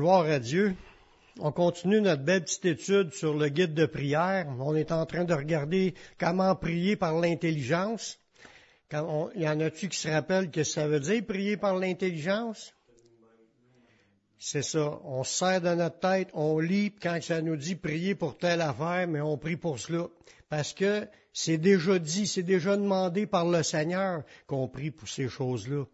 Gloire à Dieu. On continue notre belle petite étude sur le guide de prière. On est en train de regarder comment prier par l'intelligence. il y en a-tu qui se rappellent que ça veut dire prier par l'intelligence? C'est ça. On se sert de notre tête, on lit quand ça nous dit prier pour telle affaire, mais on prie pour cela. Parce que c'est déjà dit, c'est déjà demandé par le Seigneur qu'on prie pour ces choses-là.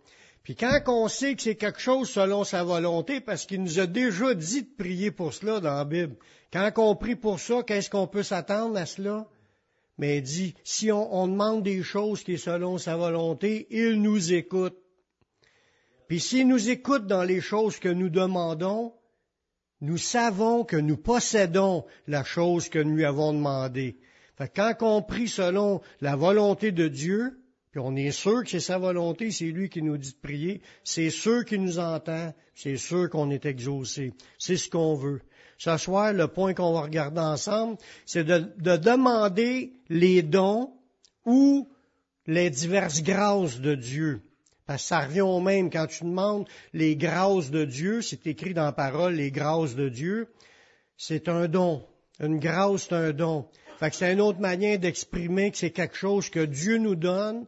Puis quand on sait que c'est quelque chose selon sa volonté, parce qu'il nous a déjà dit de prier pour cela dans la Bible, quand on prie pour ça, qu'est-ce qu'on peut s'attendre à cela? Mais il dit, si on, demande des choses qui sont selon sa volonté, il nous écoute. Puis s'il nous écoute dans les choses que nous demandons, nous savons que nous possédons la chose que nous lui avons demandée. Fait quand on prie selon la volonté de Dieu, on est sûr que c'est sa volonté, c'est lui qui nous dit de prier, c'est sûr qu'il nous entend, c'est sûr qu'on est exaucé. C'est ce qu'on veut. Ce soir, le point qu'on va regarder ensemble, c'est de, demander les dons ou les diverses grâces de Dieu. Parce que ça revient au même quand tu demandes les grâces de Dieu, c'est écrit dans la parole, les grâces de Dieu, c'est un don. Une grâce, c'est un don. Fait que c'est une autre manière d'exprimer que c'est quelque chose que Dieu nous donne,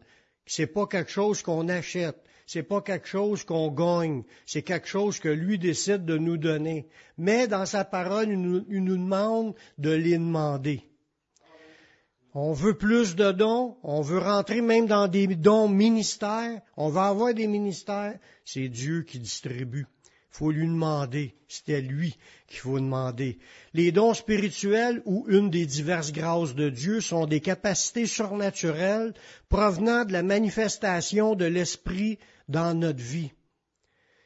c'est pas quelque chose qu'on achète. C'est pas quelque chose qu'on gagne. C'est quelque chose que lui décide de nous donner. Mais dans sa parole, il nous, demande de les demander. On veut plus de dons, on veut rentrer même dans des dons ministères, on va avoir des ministères, c'est Dieu qui distribue faut lui demander. C'était lui qu'il faut demander. Les dons spirituels ou une des diverses grâces de Dieu sont des capacités surnaturelles provenant de la manifestation de l'Esprit dans notre vie.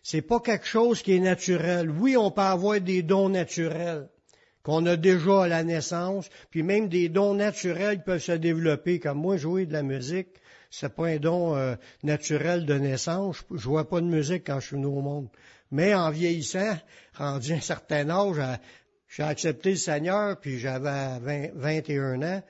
C'est pas quelque chose qui est naturel. Oui, on peut avoir des dons naturels qu'on a déjà à la naissance, puis même des dons naturels peuvent se développer, comme moi jouer de la musique, c'est pas un don euh, naturel de naissance. Je, vois pas de musique quand je suis venu au monde. Mais en vieillissant, rendu un certain âge, j'ai accepté le Seigneur, puis j'avais 21 ans.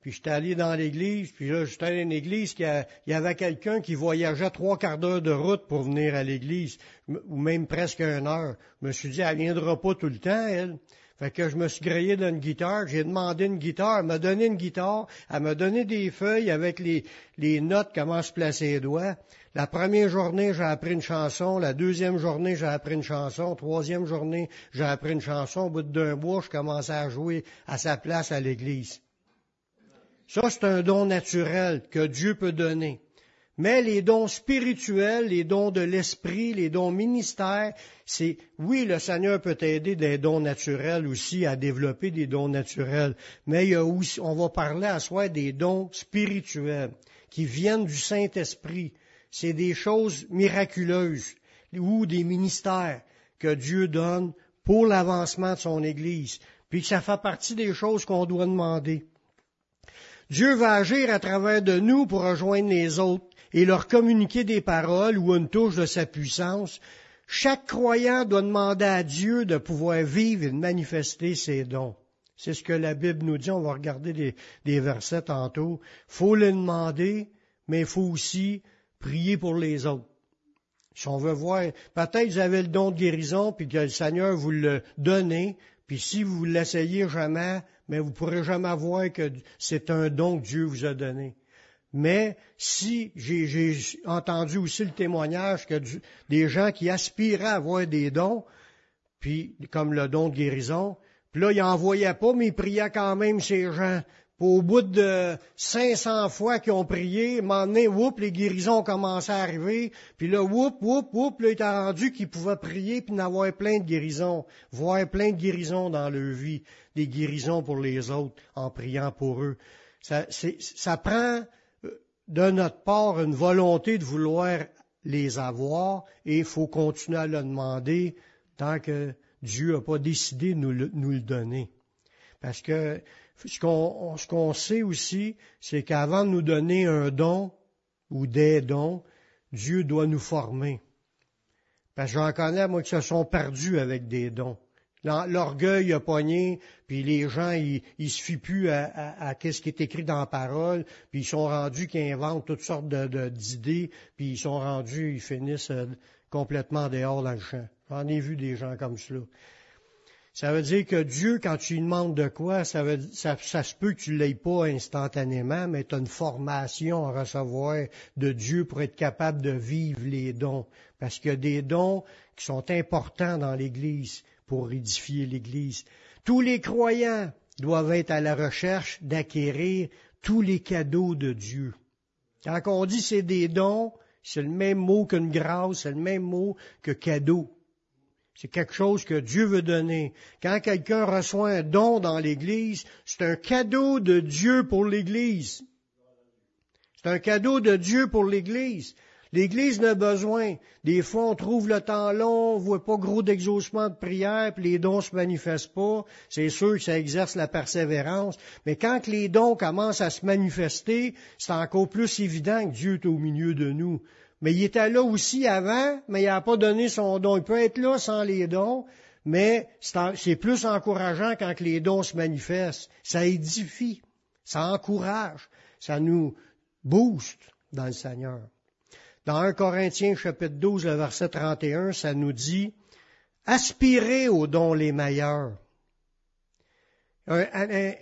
Puis j'étais allé dans l'église, puis là, j'étais allé dans l'église, il y avait quelqu'un qui voyageait trois quarts d'heure de route pour venir à l'église, ou même presque une heure. Je me suis dit, elle viendra pas tout le temps, elle. Fait que je me suis grillé d'une guitare, j'ai demandé une guitare, elle m'a donné une guitare, elle m'a donné des feuilles avec les, notes, comment se placer les doigts. La première journée, j'ai appris une chanson. La deuxième journée, j'ai appris une chanson. Troisième journée, j'ai appris une chanson. Au bout d'un mois, je commençais à jouer à sa place à l'église. Ça, c'est un don naturel que Dieu peut donner. Mais les dons spirituels, les dons de l'esprit, les dons ministères, c'est, oui, le Seigneur peut aider des dons naturels aussi à développer des dons naturels. Mais il y a aussi, on va parler à soi des dons spirituels qui viennent du Saint-Esprit. C'est des choses miraculeuses ou des ministères que Dieu donne pour l'avancement de son Église. Puis que ça fait partie des choses qu'on doit demander. Dieu va agir à travers de nous pour rejoindre les autres et leur communiquer des paroles ou une touche de sa puissance, chaque croyant doit demander à Dieu de pouvoir vivre et de manifester ses dons. C'est ce que la Bible nous dit. On va regarder des, versets tantôt. Faut le demander, mais il faut aussi prier pour les autres. Si on veut voir, peut-être vous avez le don de guérison, puis que le Seigneur vous le donne, puis si vous l'essayez jamais, mais vous pourrez jamais voir que c'est un don que Dieu vous a donné. Mais si j'ai entendu aussi le témoignage que des gens qui aspiraient à avoir des dons, puis comme le don de guérison, puis là, ils n'en voyaient pas, mais ils priaient quand même ces gens. Puis au bout de 500 fois qu'ils ont prié, moment donné, les guérisons ont commencé à arriver. Puis là, whoop, whoop, whoop, là, il était rendu qu'ils pouvaient prier puis en plein de guérisons, voir plein de guérisons dans leur vie, des guérisons pour les autres en priant pour eux. Ça, ça prend de notre part une volonté de vouloir les avoir et il faut continuer à le demander tant que Dieu n'a pas décidé de nous le, donner. Parce que ce qu'on sait aussi, c'est qu'avant de nous donner un don ou des dons, Dieu doit nous former. Parce que j'en connais, moi, qui se sont perdus avec des dons. L'orgueil a pogné, puis les gens, ils, ils se fient plus à, ce qui est écrit dans la parole, puis ils sont rendus qu'ils inventent toutes sortes d'idées, puis ils sont rendus, ils finissent euh, complètement dehors dans le champ. J'en ai vu des gens comme cela. Ça veut dire que Dieu, quand tu lui demandes de quoi, ça, veut, ça, ça se peut que tu ne l'aies pas instantanément, mais tu as une formation à recevoir de Dieu pour être capable de vivre les dons. Parce qu'il y a des dons qui sont importants dans l'Église pour édifier l'Église. Tous les croyants doivent être à la recherche d'acquérir tous les cadeaux de Dieu. Quand on dit c'est des dons, c'est le même mot qu'une grâce, c'est le même mot que cadeau. C'est quelque chose que Dieu veut donner. Quand quelqu'un reçoit un don dans l'Église, c'est un cadeau de Dieu pour l'Église. C'est un cadeau de Dieu pour l'Église. L'Église n'a besoin. Des fois, on trouve le temps long, on voit pas gros d'exaucement de prière, puis les dons se manifestent pas. C'est sûr que ça exerce la persévérance. Mais quand les dons commencent à se manifester, c'est encore plus évident que Dieu est au milieu de nous. Mais il était là aussi avant, mais il n'a pas donné son don. Il peut être là sans les dons, mais c'est plus encourageant quand les dons se manifestent. Ça édifie, ça encourage, ça nous booste dans le Seigneur. Dans 1 Corinthiens chapitre 12, le verset 31, ça nous dit, aspirez aux dons les meilleurs.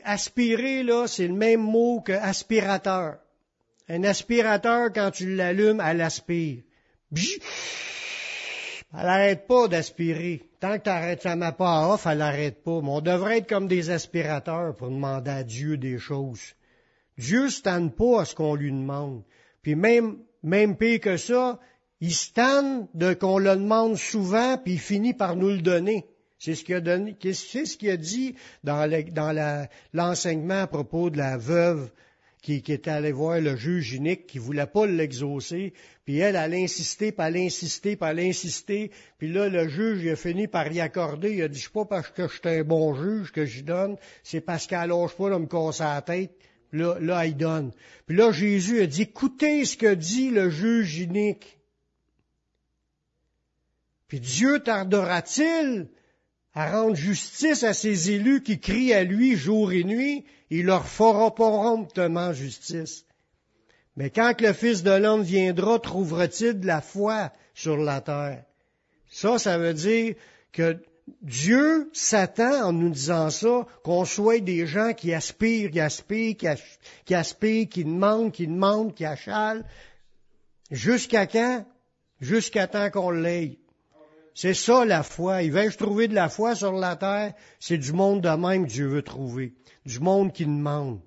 aspirer, là, c'est le même mot que aspirateur. Un aspirateur, quand tu l'allumes, elle aspire. Elle n'arrête pas d'aspirer. Tant que t'arrêtes, ça m'a pas off, elle n'arrête pas. Mais on devrait être comme des aspirateurs pour demander à Dieu des choses. Dieu ne pas à ce qu'on lui demande. Puis même même pire que ça, il se de qu'on le demande souvent, puis il finit par nous le donner. C'est ce qu'il a donné, c'est ce qu'il a dit dans, l'enseignement à propos de la veuve qui, qui, était allée voir le juge unique, qui voulait pas l'exaucer, puis elle, elle a insisté, puis elle a insisté, puis a insisté, puis là, le juge, il a fini par y accorder, il a dit, je pas parce que je suis un bon juge que j'y donne, c'est parce qu'elle lâche pas de me casser la tête, Là, là, il donne. Puis là, Jésus a dit, écoutez ce que dit le juge unique. Puis Dieu tardera-t-il à rendre justice à ses élus qui crient à lui jour et nuit? Il leur fera promptement justice. Mais quand le Fils de l'homme viendra, trouvera-t-il de la foi sur la terre? Ça, ça veut dire que Dieu s'attend en nous disant ça qu'on soit des gens qui aspirent, qui aspirent, qui, aspirent, qui demandent, qui demandent, qui achalent. Jusqu'à quand? Jusqu'à temps qu'on l'ait. C'est ça la foi. Il veut trouver de la foi sur la terre. C'est du monde de même que Dieu veut trouver. Du monde qui demande.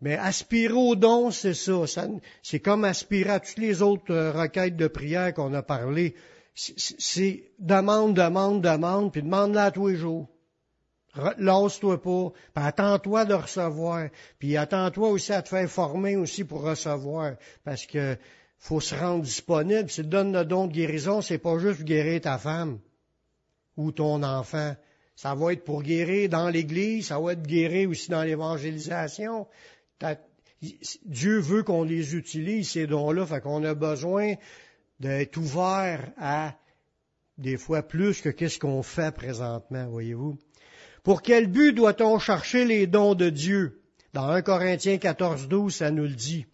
Mais aspirer au don, c'est ça. ça c'est comme aspirer à toutes les autres euh, requêtes de prière qu'on a parlé c'est demande, demande, demande, puis demande-la tous les jours. Lance-toi pas, puis attends-toi de recevoir, puis attends-toi aussi à te faire former aussi pour recevoir, parce que faut se rendre disponible. Si tu donnes le don de guérison, c'est pas juste guérir ta femme ou ton enfant. Ça va être pour guérir dans l'Église, ça va être guérir aussi dans l'évangélisation. Dieu veut qu'on les utilise, ces dons-là, fait qu'on a besoin d'être ouvert à des fois plus que qu'est-ce qu'on fait présentement, voyez-vous. Pour quel but doit-on chercher les dons de Dieu? Dans 1 Corinthiens 14, 12, ça nous le dit.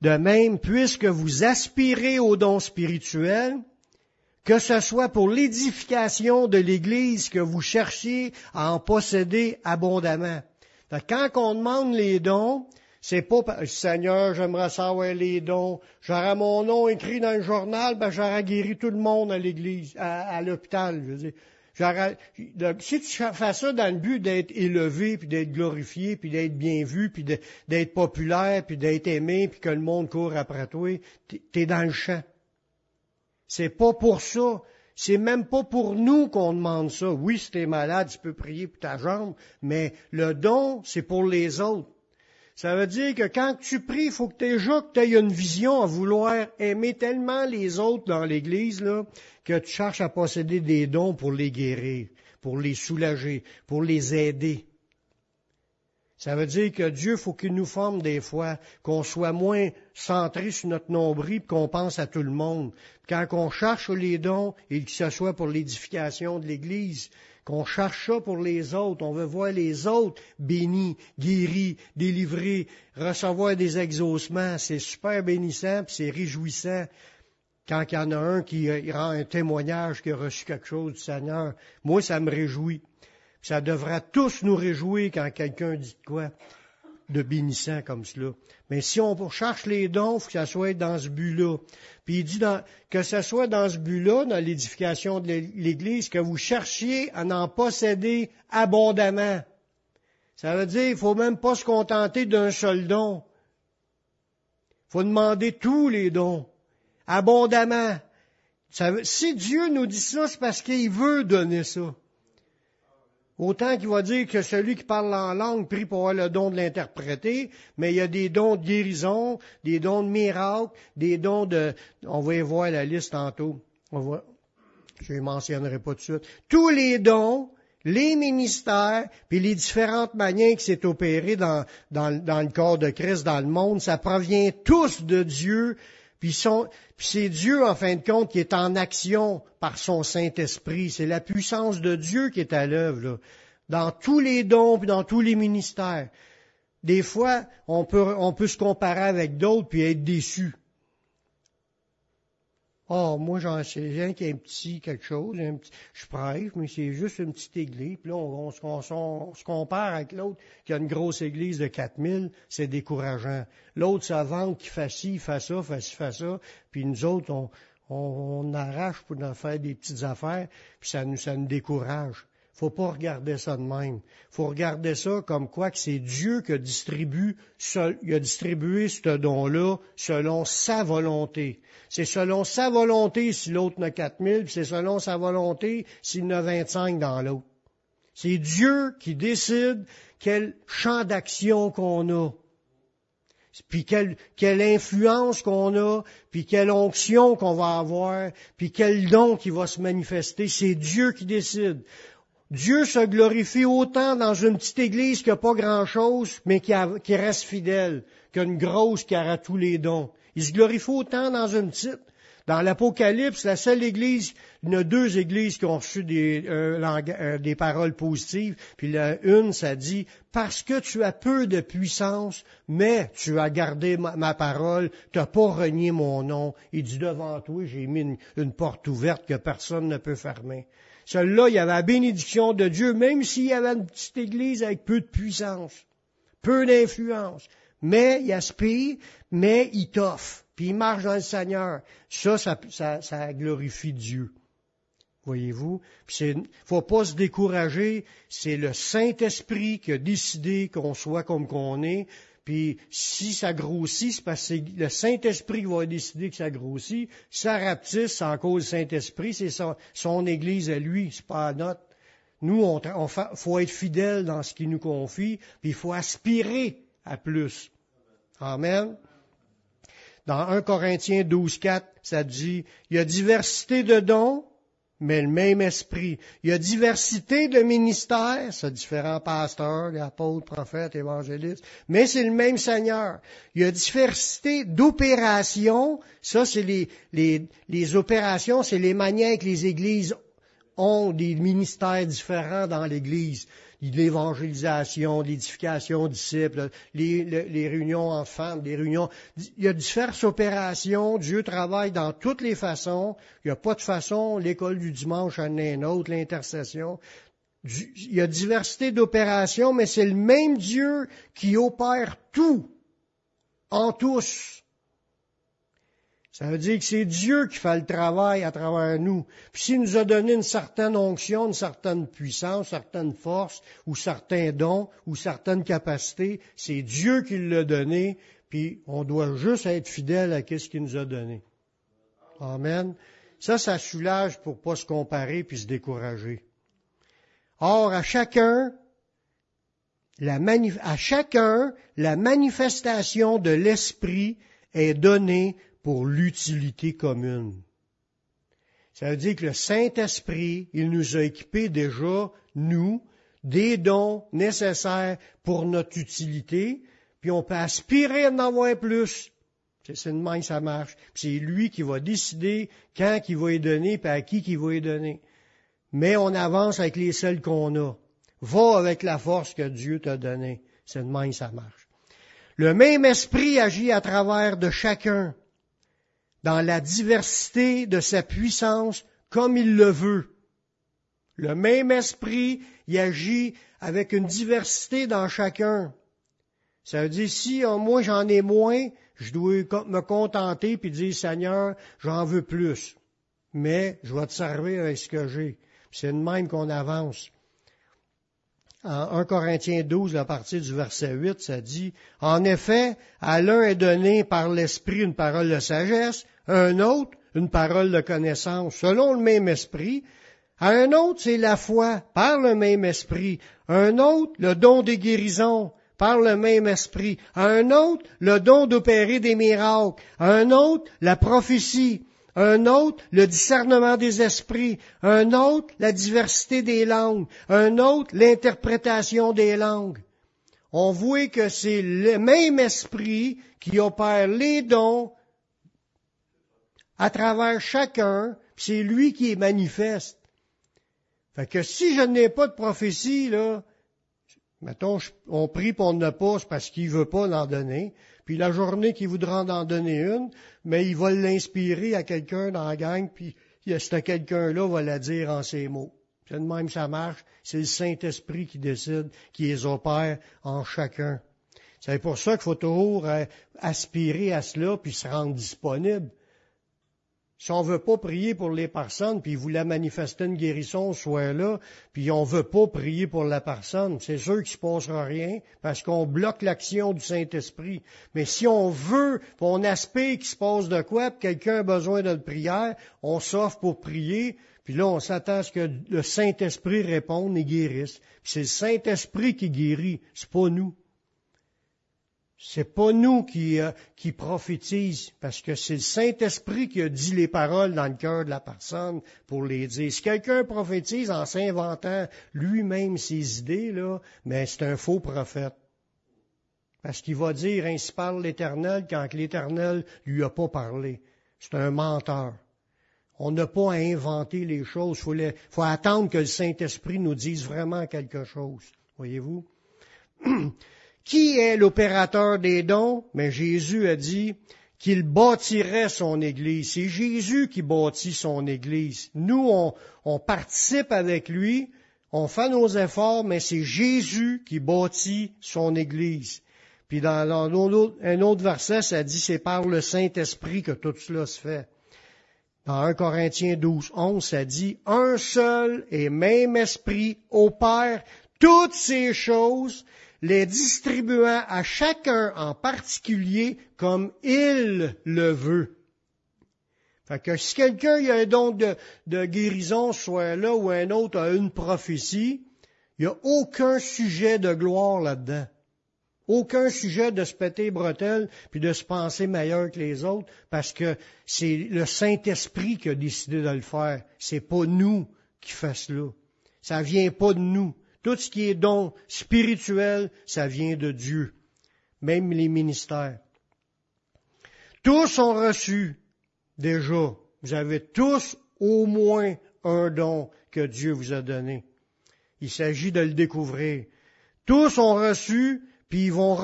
De même, puisque vous aspirez aux dons spirituels, que ce soit pour l'édification de l'Église que vous cherchiez à en posséder abondamment. Quand on demande les dons, c'est pas, Seigneur, j'aimerais savoir les dons. J'aurais mon nom écrit dans le journal, ben j'aurais guéri tout le monde à l'église, à, l'hôpital. Je veux dire. si tu fais ça dans le but d'être élevé, puis d'être glorifié, puis d'être bien vu, puis d'être populaire, puis d'être aimé, puis que le monde court après toi, t'es dans le champ. C'est pas pour ça. C'est même pas pour nous qu'on demande ça. Oui, si t'es malade, tu peux prier pour ta jambe, mais le don, c'est pour les autres. Ça veut dire que quand tu pries, il faut que déjà que tu aies une vision à vouloir aimer tellement les autres dans l'Église là, que tu cherches à posséder des dons pour les guérir, pour les soulager, pour les aider. Ça veut dire que Dieu faut qu'il nous forme des fois, qu'on soit moins centré sur notre nombril, qu'on pense à tout le monde. Quand on cherche les dons, et que ce soit pour l'édification de l'Église, qu'on cherche ça pour les autres. On veut voir les autres bénis, guéris, délivrés, recevoir des exaucements. C'est super bénissant, c'est réjouissant. quand il y en a un qui euh, rend un témoignage qui a reçu quelque chose du Seigneur, moi, ça me réjouit. Ça devrait tous nous réjouir quand quelqu'un dit quoi de bénissant comme cela. Mais si on cherche les dons, il faut que ça soit dans ce but-là. Puis il dit que ce soit dans ce but-là, dans l'édification de l'Église, que vous cherchiez à en posséder abondamment. Ça veut dire qu'il faut même pas se contenter d'un seul don. Il faut demander tous les dons, abondamment. si Dieu nous dit ça, c'est parce qu'il veut donner ça. Autant qu'il va dire que celui qui parle en langue prie pour avoir le don de l'interpréter, mais il y a des dons de guérison, des dons de miracle, des dons de... On va y voir la liste tantôt. On va... Je ne les mentionnerai pas tout de suite. Tous les dons, les ministères, puis les différentes manières qui s'est opéré dans le corps de Christ, dans le monde, ça provient tous de Dieu, puis, c'est Dieu, en fin de compte, qui est en action par son Saint-Esprit. C'est la puissance de Dieu qui est à l'œuvre, dans tous les dons, puis dans tous les ministères. Des fois, on peut, on peut se comparer avec d'autres puis être déçu. Oh, moi, j'en sais rien qui a un petit quelque chose, un petit, je prêche, mais c'est juste une petite église. Puis là, on, se compare avec l'autre qui a une grosse église de 4000, c'est décourageant. L'autre, ça vente qui fait ci, fait ça, fait ci, fait ça. Puis nous autres, on, on, arrache pour en faire des petites affaires, puis ça nous, ça nous décourage faut pas regarder ça de même. faut regarder ça comme quoi que c'est Dieu qui il a distribué ce don-là selon sa volonté. C'est selon sa volonté si l'autre n'a 4000, puis c'est selon sa volonté s'il n'a 25 dans l'autre. C'est Dieu qui décide quel champ d'action qu'on a puis quelle, quelle influence qu'on a, puis quelle onction qu'on va avoir, puis quel don qui va se manifester. C'est Dieu qui décide. Dieu se glorifie autant dans une petite église qui n'a pas grand-chose, mais qui, reste fidèle, qu'une grosse qui aura tous les dons. Il se glorifie autant dans une petite. Dans l'Apocalypse, la seule église, il y a deux églises qui ont reçu des, euh, euh, paroles positives, puis une, ça dit, parce que tu as peu de puissance, mais tu as gardé ma, parole, tu n'as pas renié mon nom, il dit devant toi, j'ai mis une porte ouverte que personne ne peut fermer. Celui-là, il y avait la bénédiction de Dieu, même s'il y avait une petite église avec peu de puissance, peu d'influence. Mais il aspire, mais il t'offre, puis il marche dans le Seigneur. Ça, ça, ça, glorifie Dieu. Voyez-vous? Puis faut pas se décourager. C'est le Saint-Esprit qui a décidé qu'on soit comme qu'on est. Puis si ça grossit, c'est parce que le Saint-Esprit qui va décider que ça grossit. Si ça rapetisse, c'est en cause du Saint-Esprit, c'est son, Église à lui, c'est pas à notre. Nous, on, on faut être fidèle dans ce qu'il nous confie, puis il faut aspirer à plus. Amen. Dans 1 Corinthiens 12, 4, ça dit, il y a diversité de dons, mais le même esprit. Il y a diversité de ministères, c'est différents pasteurs, apôtres, prophètes, évangélistes, mais c'est le même Seigneur. Il y a diversité d'opérations, ça c'est les, les, les opérations, c'est les manières que les églises ont des ministères différents dans l'Église l'évangélisation, l'édification disciples, les, les, réunions enfants, les réunions. Il y a diverses opérations. Dieu travaille dans toutes les façons. Il n'y a pas de façon. L'école du dimanche en est une autre, l'intercession. Il y a diversité d'opérations, mais c'est le même Dieu qui opère tout en tous. Ça veut dire que c'est Dieu qui fait le travail à travers nous. Puis s'il nous a donné une certaine onction, une certaine puissance, une certaine force, ou certains dons, ou certaines capacités, c'est Dieu qui l'a donné, puis on doit juste être fidèle à ce qu'il nous a donné. Amen. Ça, ça soulage pour pas se comparer puis se décourager. Or, à chacun, la à chacun, la manifestation de l'Esprit est donnée pour l'utilité commune. Ça veut dire que le Saint-Esprit, il nous a équipés déjà, nous, des dons nécessaires pour notre utilité, puis on peut aspirer à en avoir plus. C'est une main, ça marche. C'est lui qui va décider quand il va y donner, puis à qui il va y donner. Mais on avance avec les seuls qu'on a. Va avec la force que Dieu t'a donnée. C'est une main, ça marche. Le même esprit agit à travers de chacun dans la diversité de sa puissance comme il le veut. Le même esprit y agit avec une diversité dans chacun. Ça veut dire, si oh, moi j'en ai moins, je dois me contenter puis dire, Seigneur, j'en veux plus. Mais je vais te servir avec ce que j'ai. C'est de même qu'on avance. En 1 Corinthiens 12, à partir du verset 8, ça dit, En effet, à l'un est donné par l'Esprit une parole de sagesse, à un autre une parole de connaissance, selon le même esprit, à un autre, c'est la foi, par le même esprit. À un autre, le don des guérisons, par le même esprit. À un autre, le don d'opérer des miracles. À un autre, la prophétie. Un autre, le discernement des esprits. Un autre, la diversité des langues. Un autre, l'interprétation des langues. On voit que c'est le même esprit qui opère les dons à travers chacun, c'est lui qui est manifeste. Fait que si je n'ai pas de prophétie, là, mettons, on prie pour ne pas, parce qu'il veut pas l'en donner. Puis la journée qu'il voudra en donner une, mais il va l'inspirer à quelqu'un dans la gang, puis ce quelqu'un-là va la dire en ces mots. C'est de même ça marche. C'est le Saint-Esprit qui décide, qui les opère en chacun. C'est pour ça qu'il faut toujours euh, aspirer à cela, puis se rendre disponible. Si on veut pas prier pour les personnes, puis vous la manifester une guérison, soit là, puis on veut pas prier pour la personne, c'est sûr qu'il se passera rien, parce qu'on bloque l'action du Saint-Esprit. Mais si on veut, on aspire qu'il se passe de quoi, puis quelqu'un a besoin de prière, on s'offre pour prier, puis là, on s'attend à ce que le Saint-Esprit réponde et guérisse. c'est le Saint-Esprit qui guérit, c'est pas nous. C'est pas nous qui, euh, parce que c'est le Saint-Esprit qui a dit les paroles dans le cœur de la personne pour les dire. Si quelqu'un prophétise en s'inventant lui-même ses idées, là, mais c'est un faux prophète. Parce qu'il va dire ainsi parle l'Éternel quand l'Éternel lui a pas parlé. C'est un menteur. On n'a pas à inventer les choses. Faut attendre que le Saint-Esprit nous dise vraiment quelque chose. Voyez-vous? Qui est l'opérateur des dons? Mais Jésus a dit qu'il bâtirait son Église. C'est Jésus qui bâtit son Église. Nous, on, participe avec lui, on fait nos efforts, mais c'est Jésus qui bâtit son Église. Puis dans, un autre verset, ça dit c'est par le Saint-Esprit que tout cela se fait. Dans 1 Corinthiens 12, 11, ça dit un seul et même esprit opère toutes ces choses, les distribuant à chacun en particulier comme il le veut. Fait que si quelqu'un a un don de, guérison, soit là, ou un autre a une prophétie, il n'y a aucun sujet de gloire là-dedans. Aucun sujet de se péter bretelles puis de se penser meilleur que les autres parce que c'est le Saint-Esprit qui a décidé de le faire. C'est pas nous qui faisons cela. Ça vient pas de nous. Tout ce qui est don spirituel, ça vient de Dieu, même les ministères. Tous ont reçu déjà. Vous avez tous au moins un don que Dieu vous a donné. Il s'agit de le découvrir. Tous ont reçu, puis ils, vont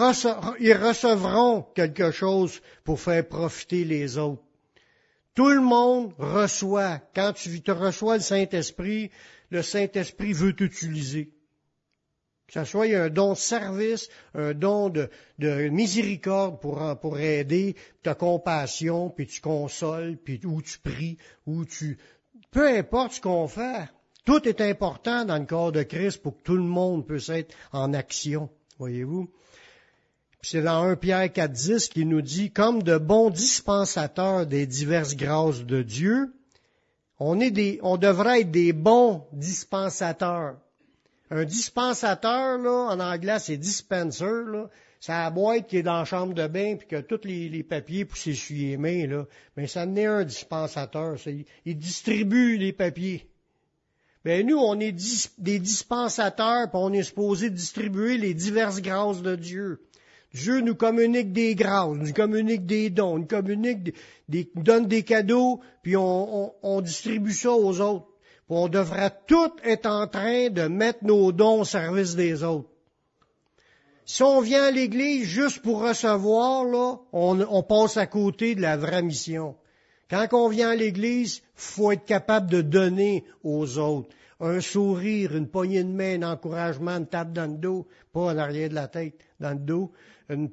ils recevront quelque chose pour faire profiter les autres. Tout le monde reçoit. Quand tu te reçois le Saint-Esprit, le Saint-Esprit veut t'utiliser. Que ce soit un don de service, un don de, miséricorde pour, pour aider, ta compassion, puis tu consoles, puis où tu pries, où tu... Peu importe ce qu'on fait, tout est important dans le corps de Christ pour que tout le monde puisse être en action, voyez-vous? C'est dans 1 Pierre 4.10 qui nous dit, comme de bons dispensateurs des diverses grâces de Dieu, on, est des, on devrait être des bons dispensateurs. Un dispensateur, en anglais, c'est dispenser, là. C'est la boîte qui est dans la chambre de bain, puis que tous les, papiers pour s'essuyer les mains, là. Mais ça n'est un dispensateur. il, distribue les papiers. Mais nous, on est des dispensateurs, puis on est supposé distribuer les diverses grâces de Dieu. Dieu nous communique des grâces, nous communique des dons, nous communique des, donne des cadeaux, puis on distribue ça aux autres on devrait tout être en train de mettre nos dons au service des autres. Si on vient à l'Église juste pour recevoir, là, on, passe à côté de la vraie mission. Quand on vient à l'Église, faut être capable de donner aux autres. Un sourire, une poignée de main, un encouragement, une tape dans le dos, pas en arrière de la tête, dans le dos, une,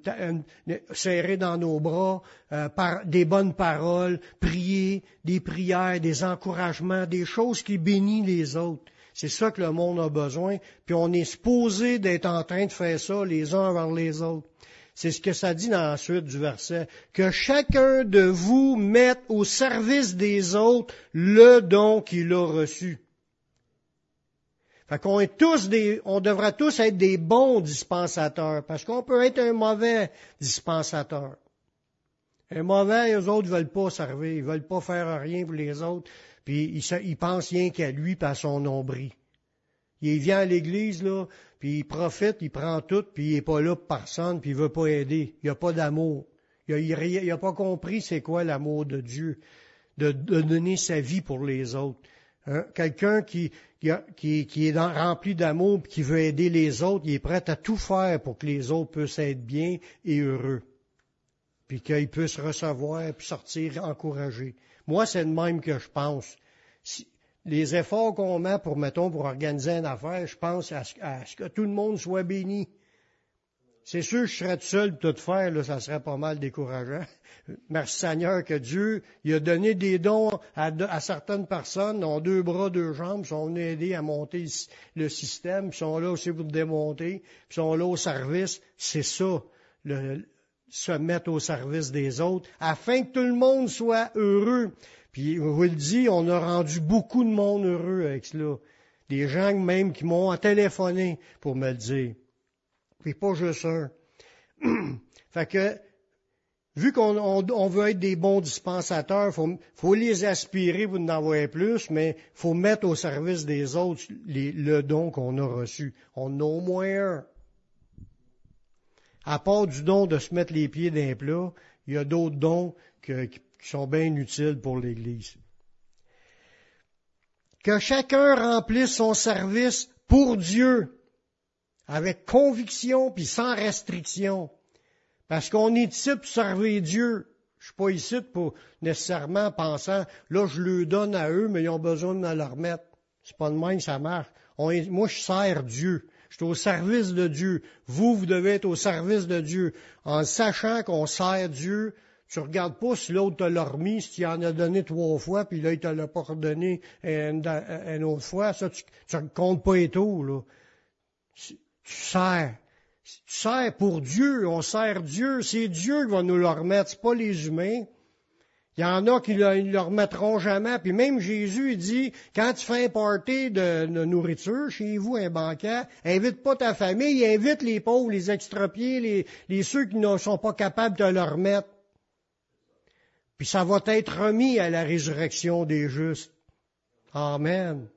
serré dans nos bras, euh, par, des bonnes paroles, prier, des prières, des encouragements, des choses qui bénissent les autres. C'est ça que le monde a besoin, puis on est supposé d'être en train de faire ça les uns vers les autres. C'est ce que ça dit dans la suite du verset. Que chacun de vous mette au service des autres le don qu'il a reçu. Fait qu'on est tous des, on devra tous être des bons dispensateurs, parce qu'on peut être un mauvais dispensateur. Un mauvais, eux autres veulent pas servir, ils veulent pas faire rien pour les autres, puis ils, pensent rien qu'à lui à son nombril. Il vient à l'église, là, puis il profite, il prend tout, puis il est pas là pour personne, puis il veut pas aider. Il a pas d'amour. Il a, il, a, pas compris c'est quoi l'amour de Dieu, de, donner sa vie pour les autres. Hein? Quelqu'un qui, qui, qui, est rempli d'amour, qui veut aider les autres, il est prêt à tout faire pour que les autres puissent être bien et heureux, puis qu'ils puissent recevoir, puis sortir encouragés. Moi, c'est le même que je pense les efforts qu'on met pour, mettons, pour organiser une affaire, je pense à ce, que tout le monde soit béni. C'est sûr, je serais tout seul pour tout faire, là, ça serait pas mal décourageant. Merci Seigneur que Dieu, il a donné des dons à, certaines personnes, ont deux bras, deux jambes, sont venus aider à monter le système, sont là aussi pour le démonter, sont là au service. C'est ça, le, se mettre au service des autres, afin que tout le monde soit heureux. Puis, je vous le dis, on a rendu beaucoup de monde heureux avec cela. Des gens même qui m'ont téléphoné pour me le dire. Puis pas juste un. fait que, vu qu'on veut être des bons dispensateurs, faut, faut les aspirer pour en avoir plus, mais faut mettre au service des autres le don qu'on a reçu. On a au moins un. À part du don de se mettre les pieds d'un plat, il y a d'autres dons qui sont bien utiles pour l'Église. Que chacun remplisse son service pour Dieu, avec conviction puis sans restriction. Parce qu'on est ici pour servir Dieu. Je suis pas ici pour nécessairement pensant, là, je le donne à eux, mais ils ont besoin de me le remettre. C'est pas de même, ça marche. moi, je sers Dieu. Je suis au service de Dieu. Vous, vous devez être au service de Dieu. En sachant qu'on sert Dieu, tu regardes pas si l'autre te l'a remis, si tu en as donné trois fois, puis là, il te l'a pas redonné une, autre fois. Ça, tu, ne comptes pas et tout, là. Tu sers. Tu sers pour Dieu, on sert Dieu. C'est Dieu qui va nous le remettre, c'est pas les humains. Il y en a qui ne le remettront jamais. Puis même Jésus il dit, quand tu fais un de, nourriture chez vous, un banquet, invite pas ta famille, invite les pauvres, les extrapiés, les, les ceux qui ne sont pas capables de le remettre. Puis ça va être remis à la résurrection des justes. Amen.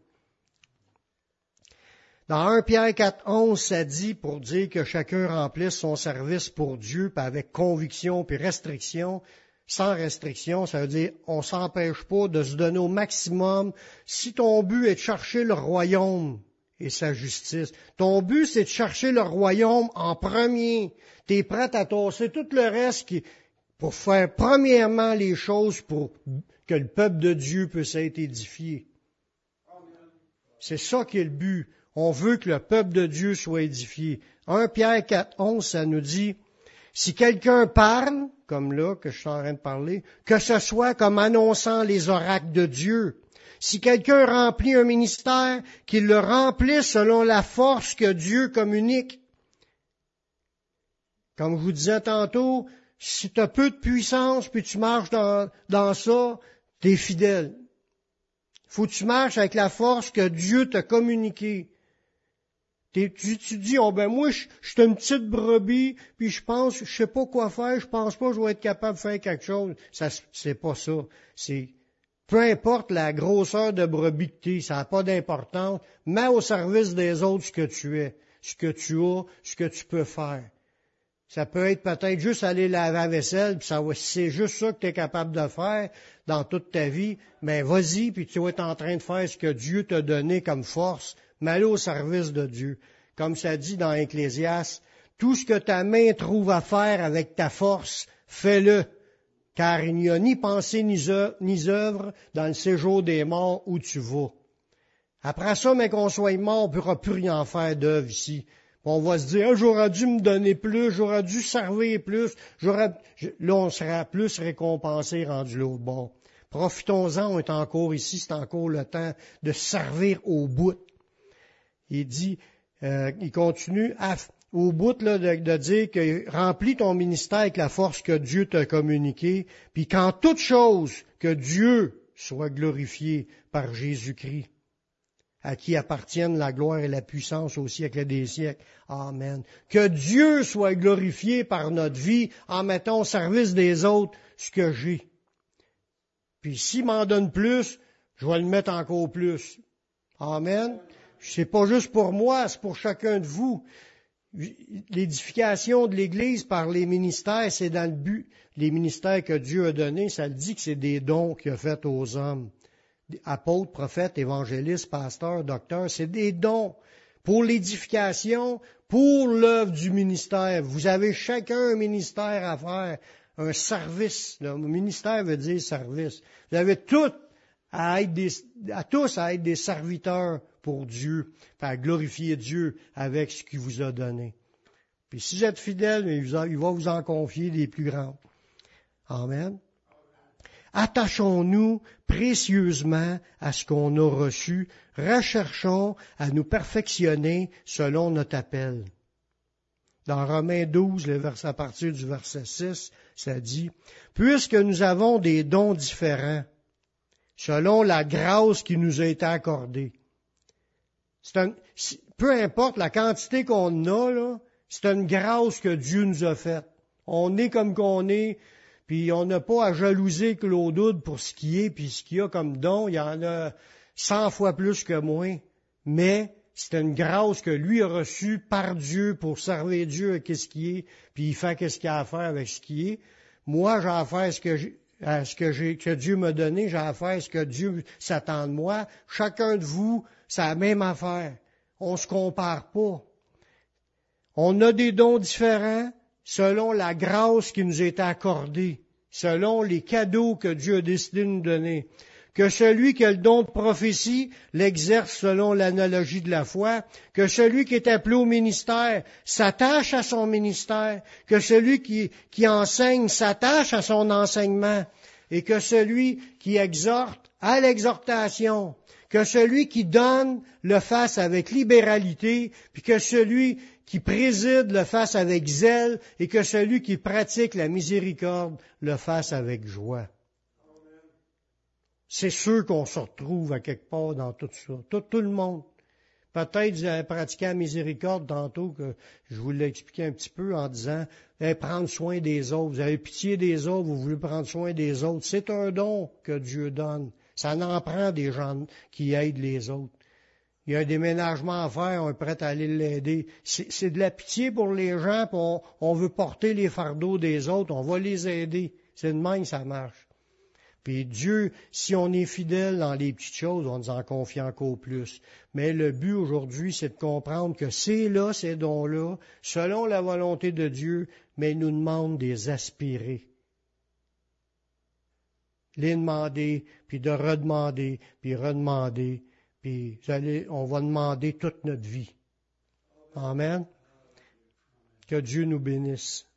Dans 1 Pierre 4, 11, ça dit pour dire que chacun remplisse son service pour Dieu, avec conviction, puis restriction, sans restriction, ça veut dire on s'empêche pas de se donner au maximum. Si ton but est de chercher le royaume et sa justice, ton but c'est de chercher le royaume en premier. Tu es prêt à tosser tout le reste qui, pour faire premièrement les choses pour que le peuple de Dieu puisse être édifié. C'est ça qui est le but. On veut que le peuple de Dieu soit édifié. 1 Pierre 4, 11, ça nous dit, si quelqu'un parle, comme là que je suis en train de parler, que ce soit comme annonçant les oracles de Dieu. Si quelqu'un remplit un ministère, qu'il le remplisse selon la force que Dieu communique. Comme je vous disais tantôt, si tu as peu de puissance, puis tu marches dans, dans ça, tu es fidèle. faut que tu marches avec la force que Dieu t'a communiquée. Tu, dis, oh ben moi, je, suis une petite brebis, puis je pense, je sais pas quoi faire, je pense pas que je vais être capable de faire quelque chose. Ça, c'est pas ça. C'est, peu importe la grosseur de brebis que tu ça n'a pas d'importance. Mets au service des autres ce que tu es, ce que tu as, ce que tu peux faire. Ça peut être peut-être juste aller laver la vaisselle, puis ça c'est juste ça que tu es capable de faire dans toute ta vie, mais vas-y, puis tu vas être en train de faire ce que Dieu t'a donné comme force, mais au service de Dieu. Comme ça dit dans Ecclésias, tout ce que ta main trouve à faire avec ta force, fais-le. car il n'y a ni pensée ni œuvre dans le séjour des morts où tu vas. Après ça, mais qu'on soit mort, on ne pourra plus rien faire d'œuvre ici. On va se dire, ah, j'aurais dû me donner plus, j'aurais dû servir plus, j'aurais, là, on sera plus récompensé rendu l'autre bord. Profitons-en, on est encore ici, c'est encore le temps de servir au bout. Il dit, euh, il continue au bout là, de, dire que remplis ton ministère avec la force que Dieu t'a communiquée, puis qu'en toute chose, que Dieu soit glorifié par Jésus-Christ à qui appartiennent la gloire et la puissance au siècle des siècles. Amen. Que Dieu soit glorifié par notre vie en mettant au service des autres ce que j'ai. Puis s'il m'en donne plus, je vais le mettre encore plus. Amen. C'est pas juste pour moi, c'est pour chacun de vous. L'édification de l'Église par les ministères, c'est dans le but. Les ministères que Dieu a donnés, ça le dit que c'est des dons qu'il a faits aux hommes apôtres, prophètes, évangélistes, pasteurs, docteurs, c'est des dons pour l'édification, pour l'œuvre du ministère. Vous avez chacun un ministère à faire, un service. Le ministère veut dire service. Vous avez tout à, être à tous à être des serviteurs pour Dieu, à glorifier Dieu avec ce qu'il vous a donné. Puis si vous êtes fidèle, il va vous en confier des plus grands. Amen. Attachons-nous précieusement à ce qu'on a reçu, recherchons à nous perfectionner selon notre appel. Dans Romains 12, le verset, à partir du verset 6, ça dit, Puisque nous avons des dons différents, selon la grâce qui nous a été accordée. peu importe la quantité qu'on a, c'est une grâce que Dieu nous a faite. On est comme qu'on est, puis on n'a pas à jalouser Claude pour ce qui est, puis ce qu'il y a comme don. Il y en a cent fois plus que moi. Mais c'est une grâce que lui a reçue par Dieu pour servir Dieu à ce qui est, puis il fait ce qu'il a à faire avec ce qui est. Moi, j'ai à faire ce que ce que, j'ai, que Dieu m'a donné, j'ai à faire ce que Dieu s'attend de moi. Chacun de vous, c'est la même affaire. On se compare pas. On a des dons différents, selon la grâce qui nous est accordée, selon les cadeaux que Dieu a décidé de nous donner. Que celui qui a le don de prophétie l'exerce selon l'analogie de la foi, que celui qui est appelé au ministère s'attache à son ministère, que celui qui, enseigne s'attache à son enseignement, et que celui qui exhorte à l'exhortation, que celui qui donne le fasse avec libéralité, puis que celui qui préside le fasse avec zèle et que celui qui pratique la miséricorde le fasse avec joie. C'est sûr qu'on se retrouve à quelque part dans tout ça. Tout, le monde. Peut-être vous avez pratiqué la miséricorde tantôt que je vous l'ai expliqué un petit peu en disant eh, prendre soin des autres. Vous avez pitié des autres, vous voulez prendre soin des autres. C'est un don que Dieu donne. Ça n'en prend des gens qui aident les autres il y a un déménagement à faire, on est prêt à aller l'aider. C'est de la pitié pour les gens, puis on, veut porter les fardeaux des autres, on va les aider. C'est de même ça marche. Puis Dieu, si on est fidèle dans les petites choses, on nous en confie encore plus. Mais le but aujourd'hui, c'est de comprendre que c'est là, ces dons-là, selon la volonté de Dieu, mais il nous demande de les aspirer. Les demander, puis de redemander, puis redemander, puis on va demander toute notre vie. Amen. Que Dieu nous bénisse.